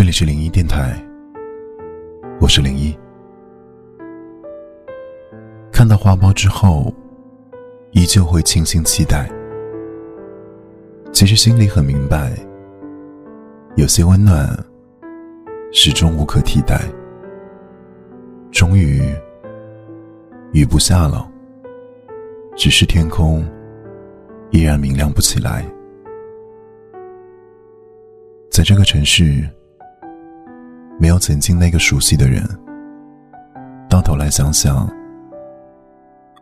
这里是零一电台，我是零一。看到花苞之后，依旧会倾心期待。其实心里很明白，有些温暖始终无可替代。终于，雨不下了，只是天空依然明亮不起来。在这个城市。没有曾经那个熟悉的人，到头来想想，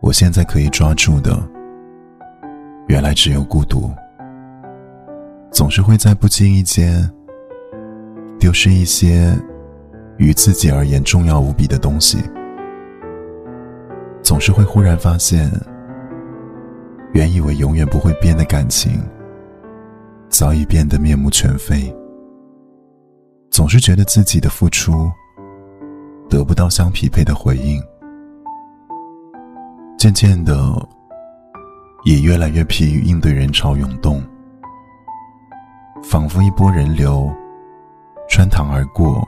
我现在可以抓住的，原来只有孤独。总是会在不经意间，丢失一些与自己而言重要无比的东西。总是会忽然发现，原以为永远不会变的感情，早已变得面目全非。总是觉得自己的付出得不到相匹配的回应，渐渐的也越来越疲于应对人潮涌动，仿佛一波人流穿堂而过，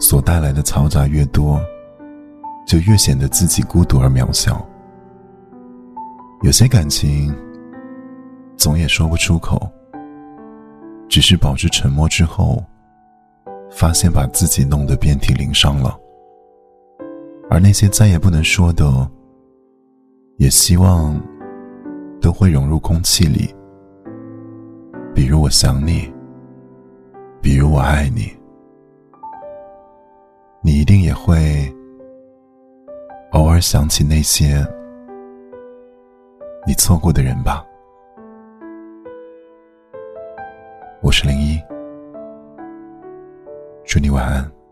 所带来的嘈杂越多，就越显得自己孤独而渺小。有些感情总也说不出口，只是保持沉默之后。发现把自己弄得遍体鳞伤了，而那些再也不能说的，也希望都会融入空气里。比如我想你，比如我爱你，你一定也会偶尔想起那些你错过的人吧。我是零一。祝你晚安。